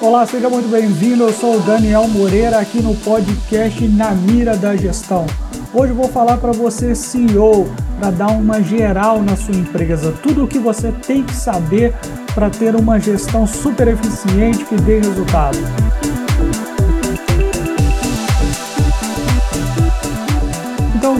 Olá, seja muito bem-vindo. Eu sou o Daniel Moreira aqui no podcast Na Mira da Gestão. Hoje vou falar para você, CEO, para dar uma geral na sua empresa, tudo o que você tem que saber para ter uma gestão super eficiente que dê resultado.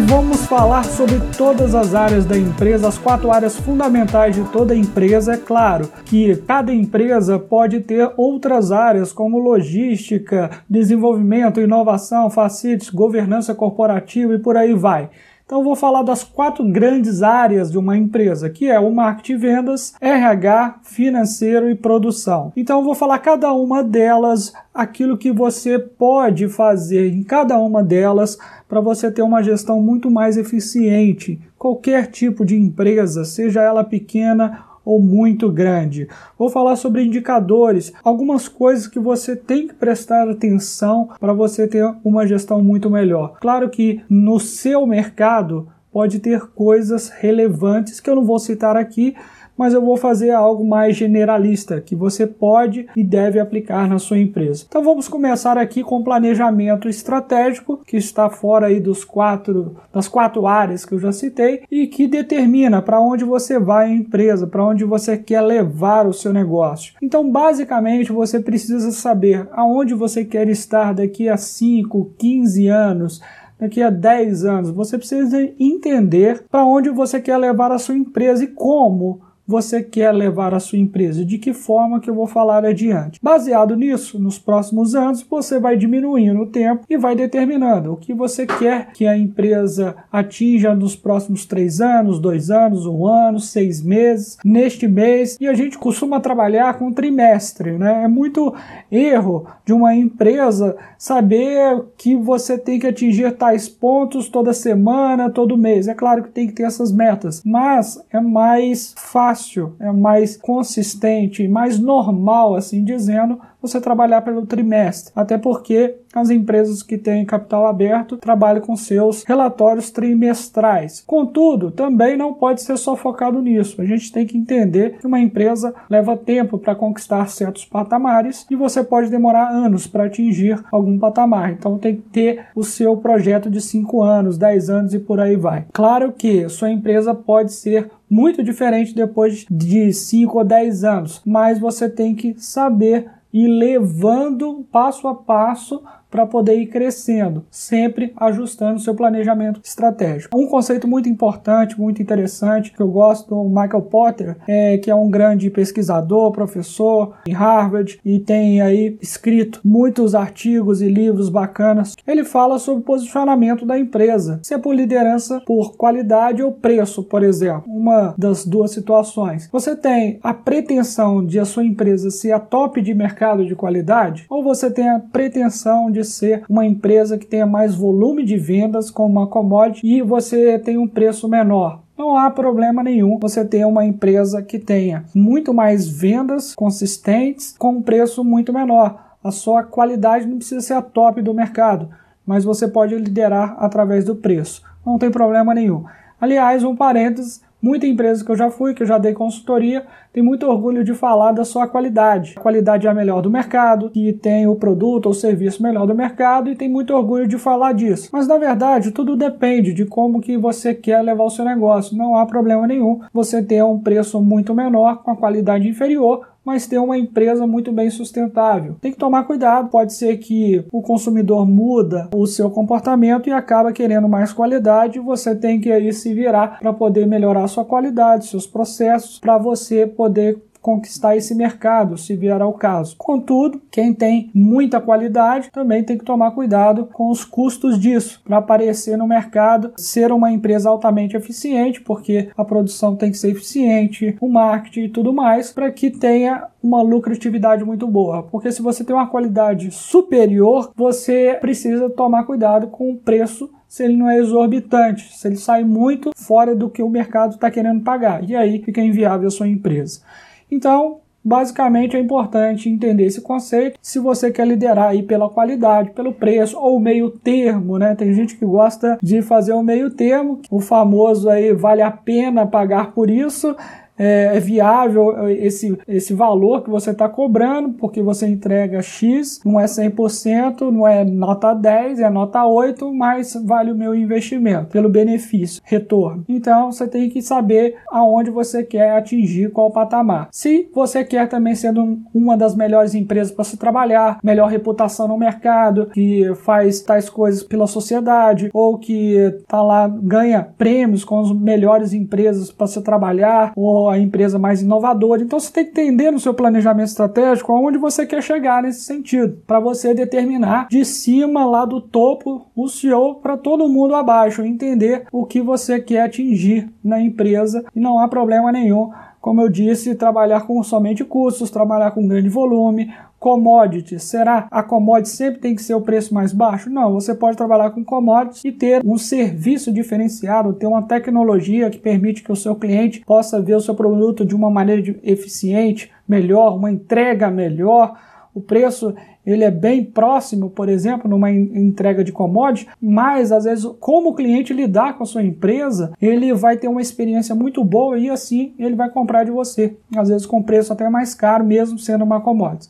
Vamos falar sobre todas as áreas da empresa, as quatro áreas fundamentais de toda empresa. É claro que cada empresa pode ter outras áreas como logística, desenvolvimento, inovação, facilities, governança corporativa e por aí vai. Então vou falar das quatro grandes áreas de uma empresa, que é o marketing vendas, RH, financeiro e produção. Então vou falar cada uma delas, aquilo que você pode fazer em cada uma delas para você ter uma gestão muito mais eficiente. Qualquer tipo de empresa, seja ela pequena ou muito grande. Vou falar sobre indicadores, algumas coisas que você tem que prestar atenção para você ter uma gestão muito melhor. Claro que no seu mercado pode ter coisas relevantes que eu não vou citar aqui, mas eu vou fazer algo mais generalista que você pode e deve aplicar na sua empresa. Então vamos começar aqui com planejamento estratégico, que está fora aí dos quatro, das quatro áreas que eu já citei e que determina para onde você vai a empresa, para onde você quer levar o seu negócio. Então, basicamente, você precisa saber aonde você quer estar daqui a 5, 15 anos daqui a 10 anos. Você precisa entender para onde você quer levar a sua empresa e como você quer levar a sua empresa, de que forma que eu vou falar adiante. Baseado nisso, nos próximos anos, você vai diminuindo o tempo e vai determinando o que você quer que a empresa atinja nos próximos três anos, dois anos, um ano, seis meses, neste mês. E a gente costuma trabalhar com trimestre, né? É muito erro de uma empresa saber que você tem que atingir tais pontos toda semana, todo mês. É claro que tem que ter essas metas, mas é mais fácil fácil, é mais consistente, mais normal, assim dizendo, você trabalhar pelo trimestre. Até porque as empresas que têm capital aberto trabalham com seus relatórios trimestrais. Contudo, também não pode ser só focado nisso. A gente tem que entender que uma empresa leva tempo para conquistar certos patamares e você pode demorar anos para atingir algum patamar. Então tem que ter o seu projeto de 5 anos, 10 anos e por aí vai. Claro que sua empresa pode ser muito diferente depois de 5 ou 10 anos, mas você tem que saber ir levando passo a passo para poder ir crescendo, sempre ajustando seu planejamento estratégico. Um conceito muito importante, muito interessante, que eu gosto do Michael Potter, é, que é um grande pesquisador, professor em Harvard e tem aí escrito muitos artigos e livros bacanas. Ele fala sobre o posicionamento da empresa, se é por liderança, por qualidade ou preço, por exemplo. Uma das duas situações. Você tem a pretensão de a sua empresa ser a top de mercado de qualidade ou você tem a pretensão de ser uma empresa que tenha mais volume de vendas com uma commodity e você tem um preço menor. Não há problema nenhum você ter uma empresa que tenha muito mais vendas consistentes com um preço muito menor. A sua qualidade não precisa ser a top do mercado, mas você pode liderar através do preço. Não tem problema nenhum. Aliás, um parênteses, Muita empresa que eu já fui, que eu já dei consultoria, tem muito orgulho de falar da sua qualidade. A qualidade é a melhor do mercado, que tem o produto ou serviço melhor do mercado e tem muito orgulho de falar disso. Mas na verdade, tudo depende de como que você quer levar o seu negócio. Não há problema nenhum você ter um preço muito menor com a qualidade inferior mas ter uma empresa muito bem sustentável. Tem que tomar cuidado, pode ser que o consumidor muda o seu comportamento e acaba querendo mais qualidade, você tem que aí se virar para poder melhorar sua qualidade, seus processos, para você poder conquistar esse mercado, se vier ao caso. Contudo, quem tem muita qualidade também tem que tomar cuidado com os custos disso para aparecer no mercado, ser uma empresa altamente eficiente, porque a produção tem que ser eficiente, o marketing e tudo mais, para que tenha uma lucratividade muito boa. Porque se você tem uma qualidade superior, você precisa tomar cuidado com o preço se ele não é exorbitante, se ele sai muito fora do que o mercado está querendo pagar. E aí fica inviável a sua empresa. Então, Basicamente é importante entender esse conceito. Se você quer liderar aí pela qualidade, pelo preço ou meio termo, né? Tem gente que gosta de fazer o meio termo, o famoso aí vale a pena pagar por isso é, é, viável esse, esse valor que você está cobrando, porque você entrega X, não é 100%, não é nota 10, é nota 8, mas vale o meu investimento, pelo benefício, retorno. Então você tem que saber aonde você quer atingir qual patamar. Se você quer também sendo uma das melhores empresas para se trabalhar, melhor reputação no mercado, que faz tais coisas pela sociedade, ou que tá lá, ganha prêmios com as melhores empresas para se trabalhar, ou a empresa mais inovadora. Então você tem que entender no seu planejamento estratégico aonde você quer chegar nesse sentido, para você determinar de cima lá do topo o CEO para todo mundo abaixo, entender o que você quer atingir na empresa e não há problema nenhum como eu disse, trabalhar com somente custos, trabalhar com grande volume, commodities. Será a commodity sempre tem que ser o preço mais baixo? Não, você pode trabalhar com commodities e ter um serviço diferenciado, ter uma tecnologia que permite que o seu cliente possa ver o seu produto de uma maneira eficiente, melhor, uma entrega melhor. O preço ele é bem próximo, por exemplo, numa entrega de commodity, mas às vezes, como o cliente lidar com a sua empresa, ele vai ter uma experiência muito boa e assim ele vai comprar de você, às vezes com preço até mais caro, mesmo sendo uma commodity.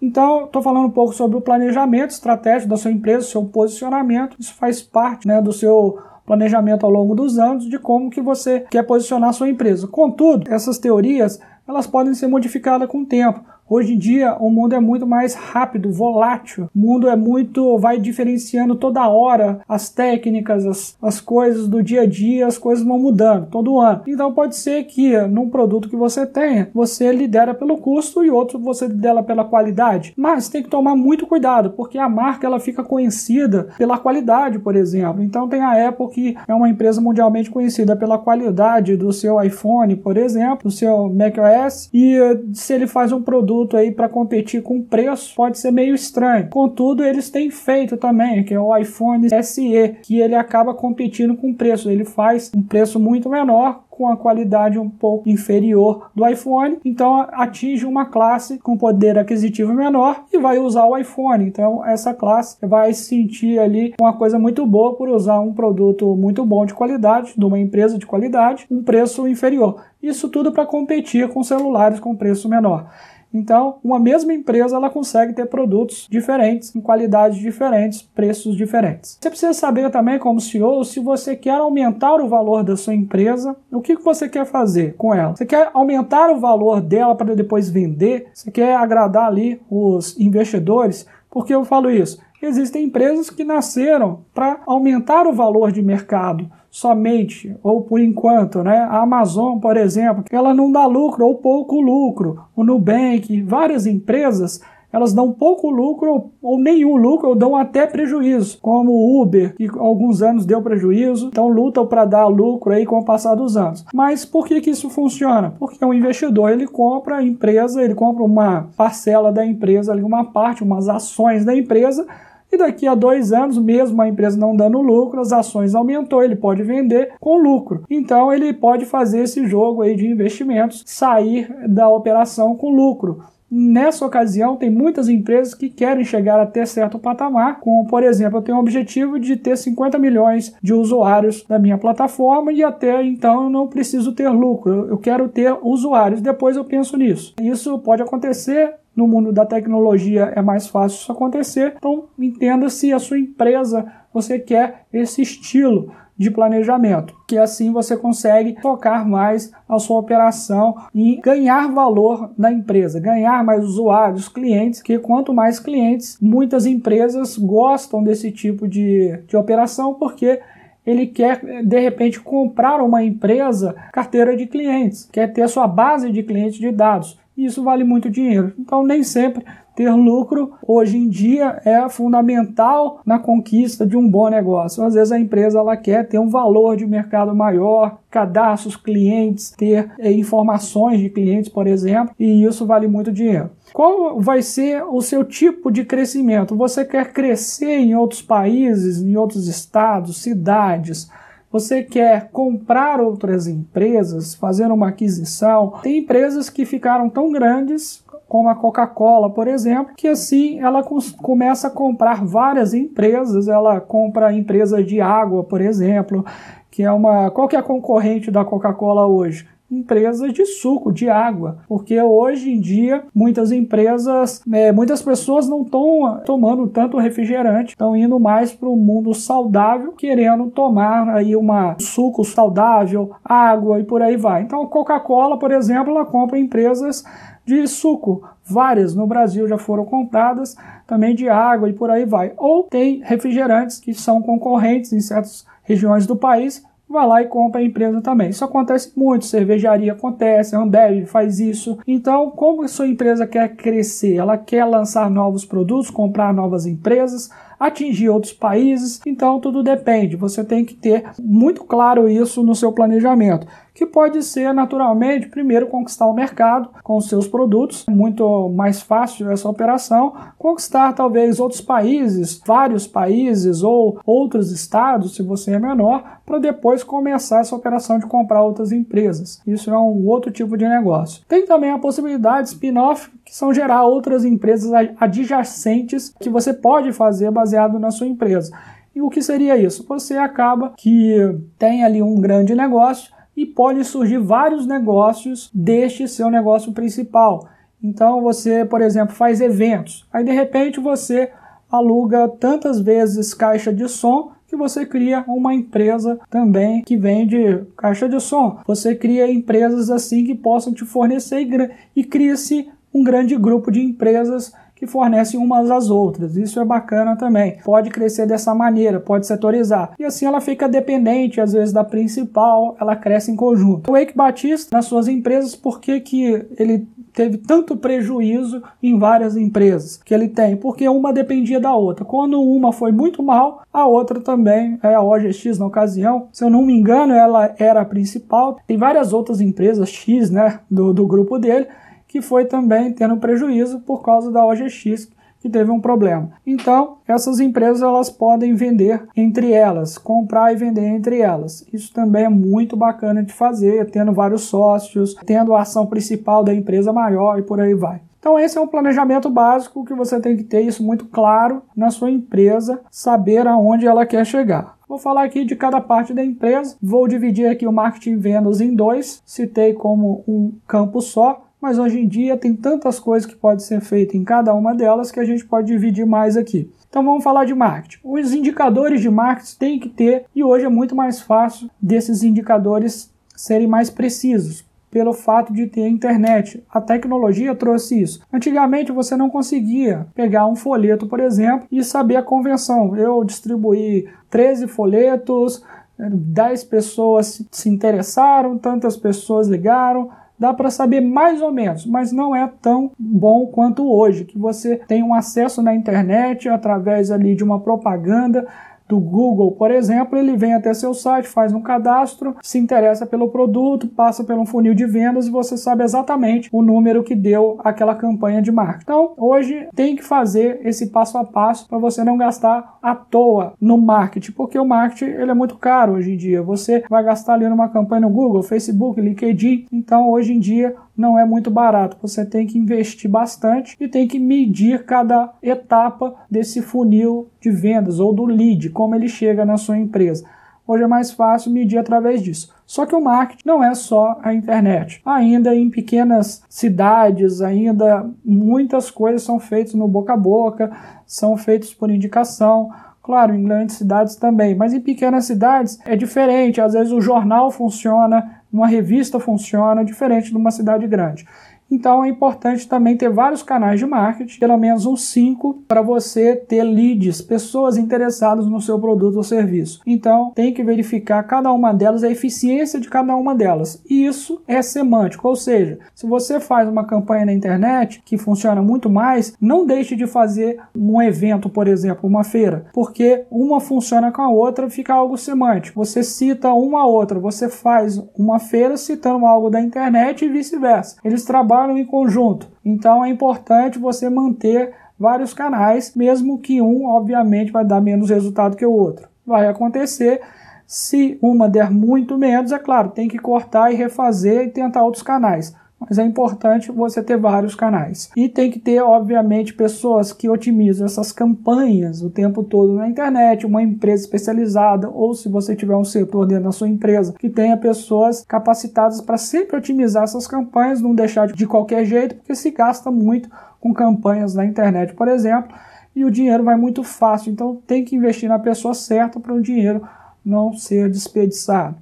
Então, estou falando um pouco sobre o planejamento estratégico da sua empresa, seu posicionamento. Isso faz parte né, do seu planejamento ao longo dos anos de como que você quer posicionar a sua empresa. Contudo, essas teorias elas podem ser modificadas com o tempo. Hoje em dia o mundo é muito mais rápido, volátil. O mundo é muito. vai diferenciando toda hora as técnicas, as, as coisas do dia a dia, as coisas vão mudando todo ano. Então pode ser que num produto que você tenha, você lidera pelo custo e outro você lidera pela qualidade. Mas tem que tomar muito cuidado, porque a marca ela fica conhecida pela qualidade, por exemplo. Então tem a Apple que é uma empresa mundialmente conhecida pela qualidade do seu iPhone, por exemplo, do seu macOS, e se ele faz um produto produto aí para competir com preço pode ser meio estranho. Contudo, eles têm feito também, que é o iPhone SE, que ele acaba competindo com preço. Ele faz um preço muito menor com a qualidade um pouco inferior do iPhone, então atinge uma classe com poder aquisitivo menor e vai usar o iPhone. Então essa classe vai se sentir ali uma coisa muito boa por usar um produto muito bom de qualidade, de uma empresa de qualidade, um preço inferior. Isso tudo para competir com celulares com preço menor. Então, uma mesma empresa ela consegue ter produtos diferentes, em qualidades diferentes, preços diferentes. Você precisa saber também, como CEO, se você quer aumentar o valor da sua empresa, o que você quer fazer com ela? Você quer aumentar o valor dela para depois vender? Você quer agradar ali os investidores? Por que eu falo isso? Existem empresas que nasceram para aumentar o valor de mercado somente ou por enquanto, né? A Amazon, por exemplo, ela não dá lucro ou pouco lucro. O Nubank, várias empresas elas dão pouco lucro ou nenhum lucro, ou dão até prejuízo, como o Uber, que alguns anos deu prejuízo, então lutam para dar lucro aí com o passar dos anos. Mas por que, que isso funciona? Porque o investidor ele compra a empresa, ele compra uma parcela da empresa, uma parte, umas ações da empresa e daqui a dois anos, mesmo a empresa não dando lucro, as ações aumentou, ele pode vender com lucro. Então ele pode fazer esse jogo aí de investimentos, sair da operação com lucro. Nessa ocasião, tem muitas empresas que querem chegar até certo patamar, como por exemplo, eu tenho o objetivo de ter 50 milhões de usuários da minha plataforma e até então eu não preciso ter lucro, eu quero ter usuários, depois eu penso nisso. Isso pode acontecer no mundo da tecnologia é mais fácil isso acontecer. Então, entenda se a sua empresa você quer esse estilo de planejamento, que assim você consegue focar mais a sua operação e ganhar valor na empresa, ganhar mais usuários, clientes, que quanto mais clientes, muitas empresas gostam desse tipo de, de operação porque ele quer de repente comprar uma empresa carteira de clientes, quer ter a sua base de clientes de dados isso vale muito dinheiro. Então, nem sempre ter lucro hoje em dia é fundamental na conquista de um bom negócio. Às vezes a empresa ela quer ter um valor de mercado maior, cadastros, clientes, ter é, informações de clientes, por exemplo, e isso vale muito dinheiro. Qual vai ser o seu tipo de crescimento? Você quer crescer em outros países, em outros estados, cidades? Você quer comprar outras empresas, fazer uma aquisição, tem empresas que ficaram tão grandes como a Coca-Cola, por exemplo, que assim ela começa a comprar várias empresas, ela compra empresas de água, por exemplo, que é uma qual que é a concorrente da Coca-Cola hoje? Empresas de suco, de água, porque hoje em dia muitas empresas, é, muitas pessoas não estão tomando tanto refrigerante, estão indo mais para o mundo saudável, querendo tomar aí uma suco saudável, água e por aí vai. Então, Coca-Cola, por exemplo, ela compra empresas de suco, várias no Brasil já foram compradas, também de água e por aí vai. Ou tem refrigerantes que são concorrentes em certas regiões do país vai lá e compra a empresa também. Isso acontece muito, cervejaria acontece, Ambev faz isso. Então, como a sua empresa quer crescer, ela quer lançar novos produtos, comprar novas empresas, atingir outros países, então tudo depende. Você tem que ter muito claro isso no seu planejamento que pode ser naturalmente primeiro conquistar o mercado com seus produtos, muito mais fácil essa operação, conquistar talvez outros países, vários países ou outros estados, se você é menor, para depois começar essa operação de comprar outras empresas. Isso é um outro tipo de negócio. Tem também a possibilidade de spin-off, que são gerar outras empresas adjacentes que você pode fazer baseado na sua empresa. E o que seria isso? Você acaba que tem ali um grande negócio, e pode surgir vários negócios deste seu negócio principal. Então você, por exemplo, faz eventos. Aí de repente você aluga tantas vezes caixa de som que você cria uma empresa também que vende caixa de som. Você cria empresas assim que possam te fornecer e, e cria-se um grande grupo de empresas que fornecem umas às outras. Isso é bacana também. Pode crescer dessa maneira, pode setorizar. E assim ela fica dependente, às vezes, da principal, ela cresce em conjunto. O Eike Batista, nas suas empresas, por que, que ele teve tanto prejuízo em várias empresas que ele tem? Porque uma dependia da outra. Quando uma foi muito mal, a outra também, é a OGX na ocasião, se eu não me engano, ela era a principal. Tem várias outras empresas X, né, do, do grupo dele, que foi também tendo prejuízo por causa da OGX, que teve um problema. Então, essas empresas elas podem vender entre elas, comprar e vender entre elas. Isso também é muito bacana de fazer, tendo vários sócios, tendo a ação principal da empresa maior e por aí vai. Então, esse é um planejamento básico que você tem que ter isso muito claro na sua empresa, saber aonde ela quer chegar. Vou falar aqui de cada parte da empresa, vou dividir aqui o marketing vendas em dois, citei como um campo só, mas hoje em dia tem tantas coisas que podem ser feitas em cada uma delas que a gente pode dividir mais aqui. Então vamos falar de marketing. Os indicadores de marketing têm que ter, e hoje é muito mais fácil desses indicadores serem mais precisos, pelo fato de ter internet. A tecnologia trouxe isso. Antigamente você não conseguia pegar um folheto, por exemplo, e saber a convenção. Eu distribuí 13 folhetos, 10 pessoas se interessaram, tantas pessoas ligaram, dá para saber mais ou menos, mas não é tão bom quanto hoje, que você tem um acesso na internet através ali de uma propaganda do Google, por exemplo, ele vem até seu site, faz um cadastro, se interessa pelo produto, passa pelo funil de vendas e você sabe exatamente o número que deu aquela campanha de marketing. Então, hoje tem que fazer esse passo a passo para você não gastar à toa no marketing, porque o marketing ele é muito caro hoje em dia. Você vai gastar ali numa campanha no Google, Facebook, LinkedIn. Então, hoje em dia não é muito barato. Você tem que investir bastante e tem que medir cada etapa desse funil de vendas ou do lead, como ele chega na sua empresa. Hoje é mais fácil medir através disso. Só que o marketing não é só a internet. Ainda em pequenas cidades, ainda muitas coisas são feitas no boca a boca, são feitas por indicação. Claro, em grandes cidades também, mas em pequenas cidades é diferente. Às vezes o jornal funciona uma revista funciona diferente de uma cidade grande. Então é importante também ter vários canais de marketing, pelo menos uns cinco, para você ter leads, pessoas interessadas no seu produto ou serviço. Então tem que verificar cada uma delas, a eficiência de cada uma delas. E isso é semântico, ou seja, se você faz uma campanha na internet que funciona muito mais, não deixe de fazer um evento, por exemplo, uma feira, porque uma funciona com a outra, fica algo semântico. Você cita uma a outra, você faz uma feira citando algo da internet e vice-versa. Eles trabalham trabalham em conjunto. Então é importante você manter vários canais, mesmo que um, obviamente, vai dar menos resultado que o outro. Vai acontecer Se uma der muito menos, é claro, tem que cortar e refazer e tentar outros canais mas é importante você ter vários canais. E tem que ter, obviamente, pessoas que otimizam essas campanhas o tempo todo na internet, uma empresa especializada, ou se você tiver um setor dentro da sua empresa que tenha pessoas capacitadas para sempre otimizar essas campanhas, não deixar de qualquer jeito, porque se gasta muito com campanhas na internet, por exemplo, e o dinheiro vai muito fácil. Então tem que investir na pessoa certa para o dinheiro não ser desperdiçado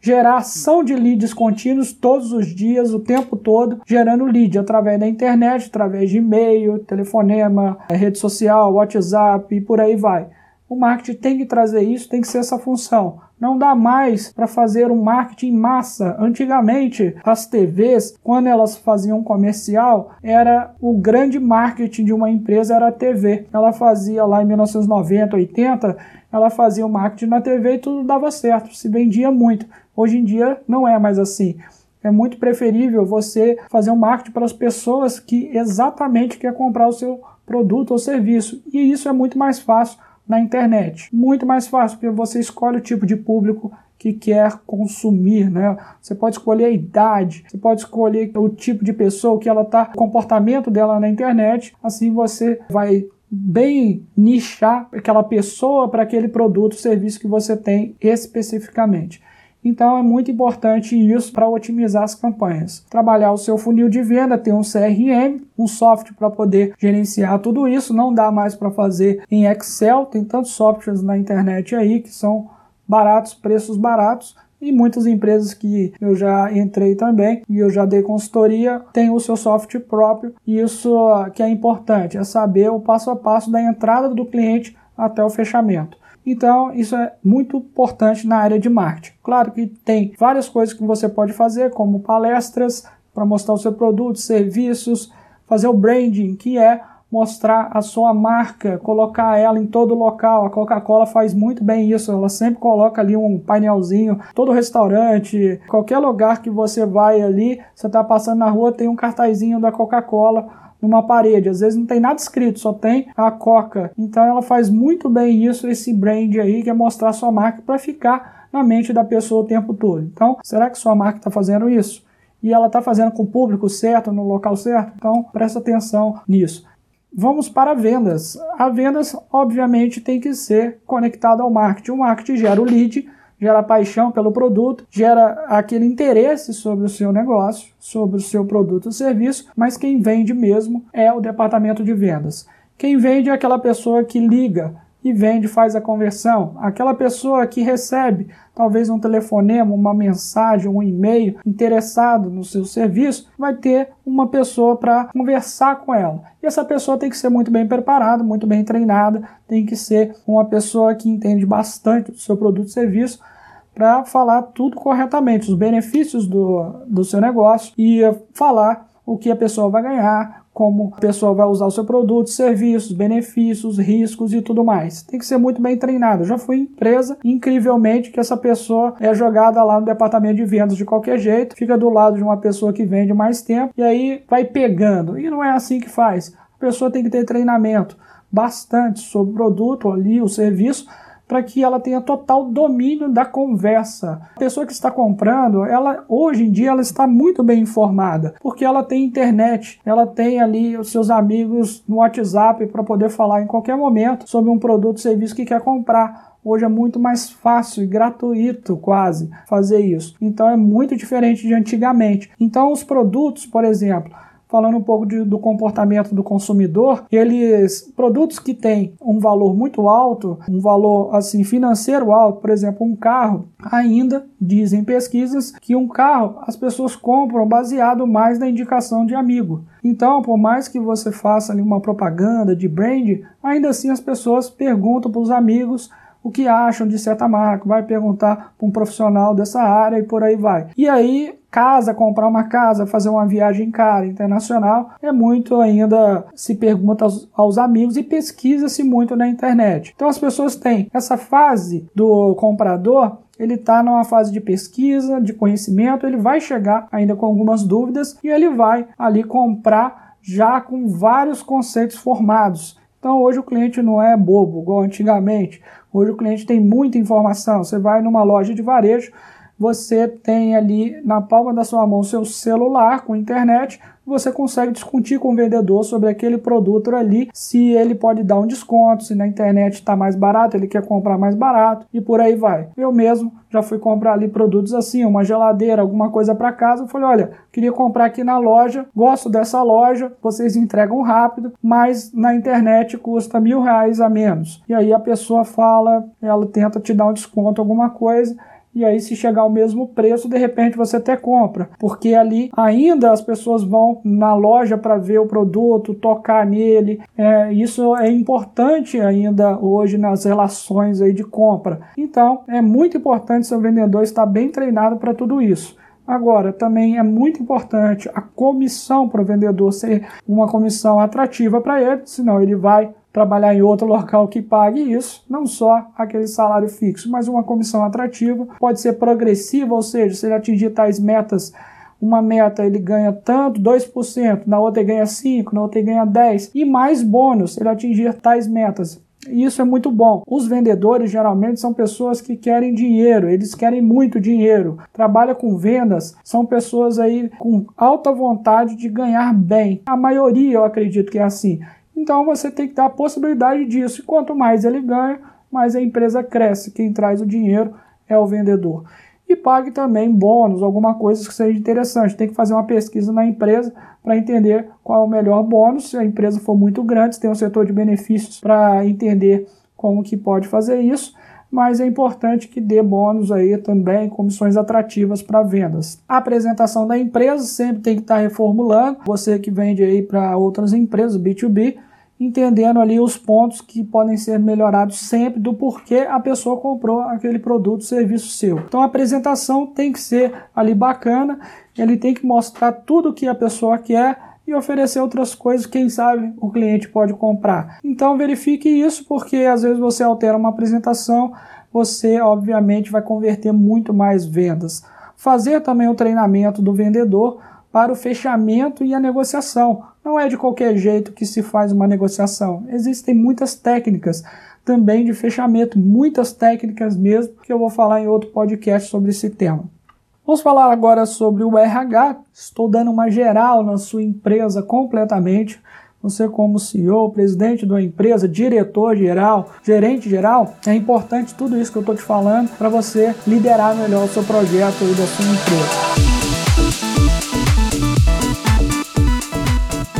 geração de leads contínuos todos os dias, o tempo todo, gerando lead através da internet, através de e-mail, telefonema, eh, rede social, WhatsApp e por aí vai. O marketing tem que trazer isso, tem que ser essa função. Não dá mais para fazer um marketing massa. Antigamente, as TVs, quando elas faziam comercial, era o grande marketing de uma empresa era a TV. Ela fazia lá em 1990, 80, ela fazia o marketing na TV e tudo dava certo, se vendia muito. Hoje em dia não é mais assim. É muito preferível você fazer um marketing para as pessoas que exatamente quer comprar o seu produto ou serviço. E isso é muito mais fácil na internet. Muito mais fácil, porque você escolhe o tipo de público que quer consumir, né? Você pode escolher a idade, você pode escolher o tipo de pessoa, que ela tá, o comportamento dela na internet. Assim você vai bem nichar aquela pessoa para aquele produto, serviço que você tem especificamente. Então é muito importante isso para otimizar as campanhas. Trabalhar o seu funil de venda, ter um CRM, um software para poder gerenciar tudo isso. Não dá mais para fazer em Excel, tem tantos softwares na internet aí que são baratos, preços baratos. E muitas empresas que eu já entrei também e eu já dei consultoria têm o seu software próprio. E isso que é importante, é saber o passo a passo da entrada do cliente até o fechamento. Então, isso é muito importante na área de marketing. Claro que tem várias coisas que você pode fazer, como palestras para mostrar o seu produto, serviços, fazer o branding, que é mostrar a sua marca, colocar ela em todo local. A Coca-Cola faz muito bem isso, ela sempre coloca ali um painelzinho, todo restaurante, qualquer lugar que você vai ali, você está passando na rua, tem um cartazinho da Coca-Cola numa parede. Às vezes não tem nada escrito, só tem a Coca. Então ela faz muito bem isso, esse brand aí, que é mostrar sua marca para ficar na mente da pessoa o tempo todo. Então, será que sua marca está fazendo isso? E ela está fazendo com o público certo, no local certo? Então, presta atenção nisso. Vamos para vendas. A vendas, obviamente, tem que ser conectada ao marketing. O marketing gera o lead, gera paixão pelo produto, gera aquele interesse sobre o seu negócio, sobre o seu produto ou serviço, mas quem vende mesmo é o departamento de vendas. Quem vende é aquela pessoa que liga e vende, faz a conversão. Aquela pessoa que recebe talvez um telefonema, uma mensagem, um e-mail interessado no seu serviço, vai ter uma pessoa para conversar com ela. E essa pessoa tem que ser muito bem preparada, muito bem treinada, tem que ser uma pessoa que entende bastante do seu produto e serviço para falar tudo corretamente, os benefícios do, do seu negócio e falar o que a pessoa vai ganhar, como a pessoa vai usar o seu produto, serviços, benefícios, riscos e tudo mais. Tem que ser muito bem treinado. Eu já fui empresa, incrivelmente, que essa pessoa é jogada lá no departamento de vendas de qualquer jeito, fica do lado de uma pessoa que vende mais tempo e aí vai pegando. E não é assim que faz. A pessoa tem que ter treinamento bastante sobre o produto ali, o serviço, para que ela tenha total domínio da conversa. A pessoa que está comprando, ela hoje em dia ela está muito bem informada, porque ela tem internet, ela tem ali os seus amigos no WhatsApp para poder falar em qualquer momento sobre um produto serviço que quer comprar. Hoje é muito mais fácil e gratuito quase fazer isso. Então é muito diferente de antigamente. Então os produtos, por exemplo, falando um pouco de, do comportamento do consumidor, eles produtos que têm um valor muito alto, um valor assim financeiro alto, por exemplo, um carro, ainda dizem pesquisas que um carro as pessoas compram baseado mais na indicação de amigo. Então, por mais que você faça ali uma propaganda de brand, ainda assim as pessoas perguntam para os amigos o que acham de certa marca, vai perguntar para um profissional dessa área e por aí vai. E aí casa, comprar uma casa, fazer uma viagem cara internacional, é muito ainda se pergunta aos, aos amigos e pesquisa-se muito na internet. Então as pessoas têm essa fase do comprador ele está numa fase de pesquisa, de conhecimento, ele vai chegar ainda com algumas dúvidas e ele vai ali comprar já com vários conceitos formados. Então hoje o cliente não é bobo, igual antigamente. Hoje o cliente tem muita informação. Você vai numa loja de varejo, você tem ali na palma da sua mão seu celular com internet, você consegue discutir com o vendedor sobre aquele produto ali, se ele pode dar um desconto, se na internet está mais barato, ele quer comprar mais barato e por aí vai. Eu mesmo já fui comprar ali produtos assim, uma geladeira, alguma coisa para casa. Eu falei: olha, queria comprar aqui na loja, gosto dessa loja, vocês entregam rápido, mas na internet custa mil reais a menos. E aí a pessoa fala, ela tenta te dar um desconto, alguma coisa e aí se chegar ao mesmo preço, de repente você até compra, porque ali ainda as pessoas vão na loja para ver o produto, tocar nele. É, isso é importante ainda hoje nas relações aí de compra. Então é muito importante seu vendedor estar bem treinado para tudo isso. Agora, também é muito importante a comissão para o vendedor ser uma comissão atrativa para ele, senão ele vai trabalhar em outro local que pague isso, não só aquele salário fixo, mas uma comissão atrativa, pode ser progressiva, ou seja, se ele atingir tais metas, uma meta ele ganha tanto, 2%, na outra ele ganha 5%, na outra ele ganha 10%, e mais bônus se ele atingir tais metas. Isso é muito bom. Os vendedores geralmente são pessoas que querem dinheiro, eles querem muito dinheiro. Trabalha com vendas, são pessoas aí com alta vontade de ganhar bem. A maioria eu acredito que é assim. Então você tem que dar a possibilidade disso. E quanto mais ele ganha, mais a empresa cresce. Quem traz o dinheiro é o vendedor. E pague também bônus, alguma coisa que seja interessante. Tem que fazer uma pesquisa na empresa para entender qual é o melhor bônus. Se a empresa for muito grande, se tem um setor de benefícios para entender como que pode fazer isso mas é importante que dê bônus aí também, comissões atrativas para vendas. A apresentação da empresa sempre tem que estar tá reformulando. Você que vende aí para outras empresas, B2B, entendendo ali os pontos que podem ser melhorados sempre do porquê a pessoa comprou aquele produto, serviço seu. Então a apresentação tem que ser ali bacana, ele tem que mostrar tudo o que a pessoa quer e oferecer outras coisas, quem sabe o cliente pode comprar. Então verifique isso porque às vezes você altera uma apresentação, você obviamente vai converter muito mais vendas. Fazer também o treinamento do vendedor para o fechamento e a negociação. Não é de qualquer jeito que se faz uma negociação. Existem muitas técnicas também de fechamento, muitas técnicas mesmo, que eu vou falar em outro podcast sobre esse tema. Vamos falar agora sobre o RH. Estou dando uma geral na sua empresa completamente. Você, como CEO, presidente de uma empresa, diretor geral, gerente geral, é importante tudo isso que eu estou te falando para você liderar melhor o seu projeto e da sua empresa.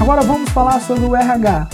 Agora vamos falar sobre o RH.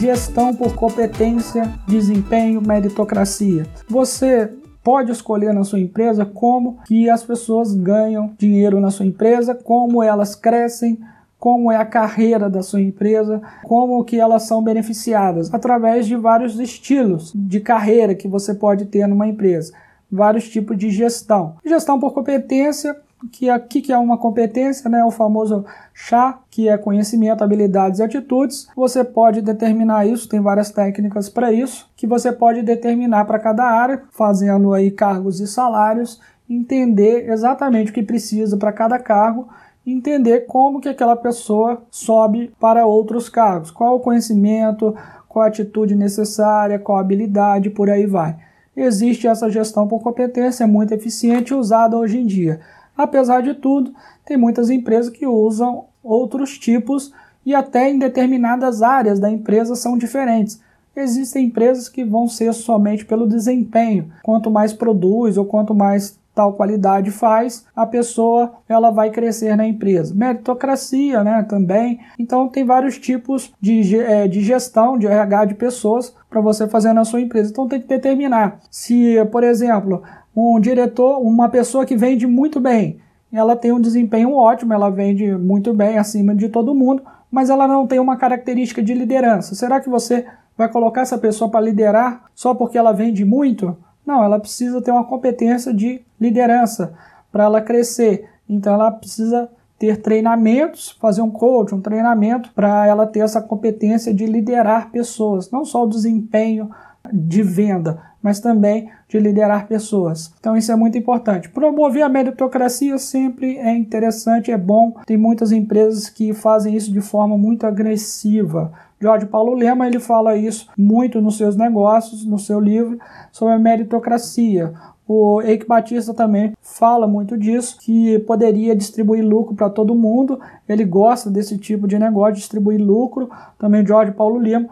Gestão por competência, desempenho, meritocracia. Você pode escolher na sua empresa como que as pessoas ganham dinheiro na sua empresa, como elas crescem, como é a carreira da sua empresa, como que elas são beneficiadas através de vários estilos de carreira que você pode ter numa empresa, vários tipos de gestão. Gestão por competência que aqui que é uma competência, né, o famoso chá, que é conhecimento, habilidades e atitudes. Você pode determinar isso, tem várias técnicas para isso, que você pode determinar para cada área, fazendo aí cargos e salários, entender exatamente o que precisa para cada cargo, entender como que aquela pessoa sobe para outros cargos, qual o conhecimento, qual a atitude necessária, qual a habilidade, por aí vai. Existe essa gestão por competência, é muito eficiente e usada hoje em dia. Apesar de tudo, tem muitas empresas que usam outros tipos e até em determinadas áreas da empresa são diferentes. Existem empresas que vão ser somente pelo desempenho. Quanto mais produz ou quanto mais tal qualidade faz, a pessoa ela vai crescer na empresa. Meritocracia, né, também. Então tem vários tipos de, é, de gestão de RH de pessoas para você fazer na sua empresa. Então tem que determinar se, por exemplo, um diretor, uma pessoa que vende muito bem, ela tem um desempenho ótimo, ela vende muito bem acima de todo mundo, mas ela não tem uma característica de liderança. Será que você vai colocar essa pessoa para liderar só porque ela vende muito? Não, ela precisa ter uma competência de liderança para ela crescer. Então ela precisa ter treinamentos, fazer um coach, um treinamento para ela ter essa competência de liderar pessoas, não só o desempenho de venda, mas também de liderar pessoas. Então isso é muito importante. Promover a meritocracia sempre é interessante, é bom. Tem muitas empresas que fazem isso de forma muito agressiva. Jorge Paulo Lema ele fala isso muito nos seus negócios, no seu livro sobre a meritocracia. O Eike Batista também fala muito disso, que poderia distribuir lucro para todo mundo. Ele gosta desse tipo de negócio, distribuir lucro. Também Jorge Paulo Lima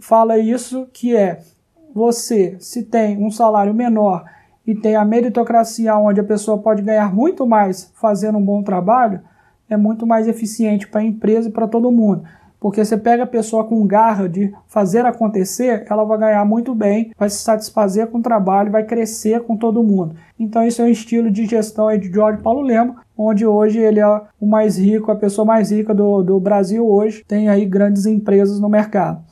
fala isso, que é você, se tem um salário menor e tem a meritocracia onde a pessoa pode ganhar muito mais fazendo um bom trabalho, é muito mais eficiente para a empresa e para todo mundo. Porque você pega a pessoa com garra de fazer acontecer, ela vai ganhar muito bem, vai se satisfazer com o trabalho, vai crescer com todo mundo. Então, isso é um estilo de gestão de George Paulo Lema, onde hoje ele é o mais rico, a pessoa mais rica do, do Brasil hoje, tem aí grandes empresas no mercado.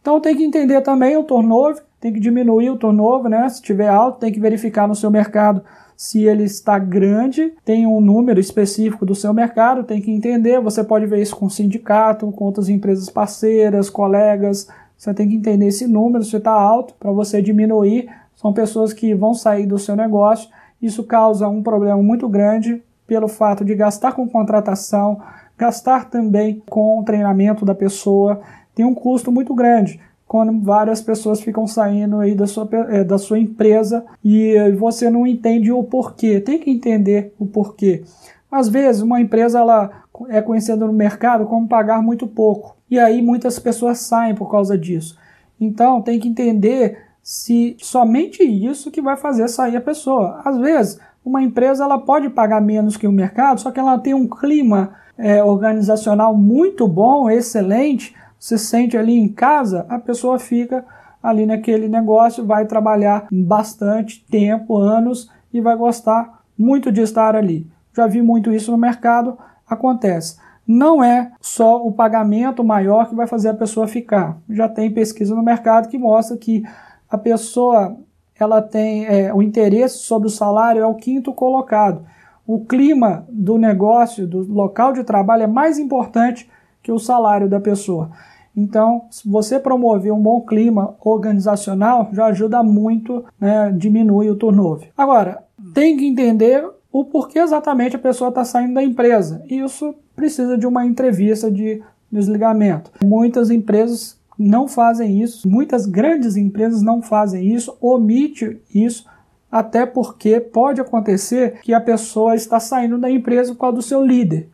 Então, tem que entender também o turnover, tem que diminuir o turnover, né? Se tiver alto, tem que verificar no seu mercado se ele está grande, tem um número específico do seu mercado, tem que entender. Você pode ver isso com sindicato, com outras empresas parceiras, colegas. Você tem que entender esse número, se está alto, para você diminuir. São pessoas que vão sair do seu negócio. Isso causa um problema muito grande pelo fato de gastar com contratação, gastar também com o treinamento da pessoa. Tem um custo muito grande quando várias pessoas ficam saindo aí da sua, é, da sua empresa e você não entende o porquê. Tem que entender o porquê. Às vezes, uma empresa ela é conhecida no mercado como pagar muito pouco. E aí muitas pessoas saem por causa disso. Então, tem que entender se somente isso que vai fazer sair a pessoa. Às vezes, uma empresa ela pode pagar menos que o mercado, só que ela tem um clima é, organizacional muito bom, excelente, se sente ali em casa, a pessoa fica ali naquele negócio, vai trabalhar bastante tempo, anos e vai gostar muito de estar ali. Já vi muito isso no mercado, acontece. Não é só o pagamento maior que vai fazer a pessoa ficar. Já tem pesquisa no mercado que mostra que a pessoa ela tem é, o interesse sobre o salário é o quinto colocado. O clima do negócio, do local de trabalho é mais importante que o salário da pessoa. Então, se você promover um bom clima organizacional, já ajuda muito, né, diminui o turnover. Agora, tem que entender o porquê exatamente a pessoa está saindo da empresa. Isso precisa de uma entrevista de desligamento. Muitas empresas não fazem isso, muitas grandes empresas não fazem isso, omite isso, até porque pode acontecer que a pessoa está saindo da empresa por causa do seu líder.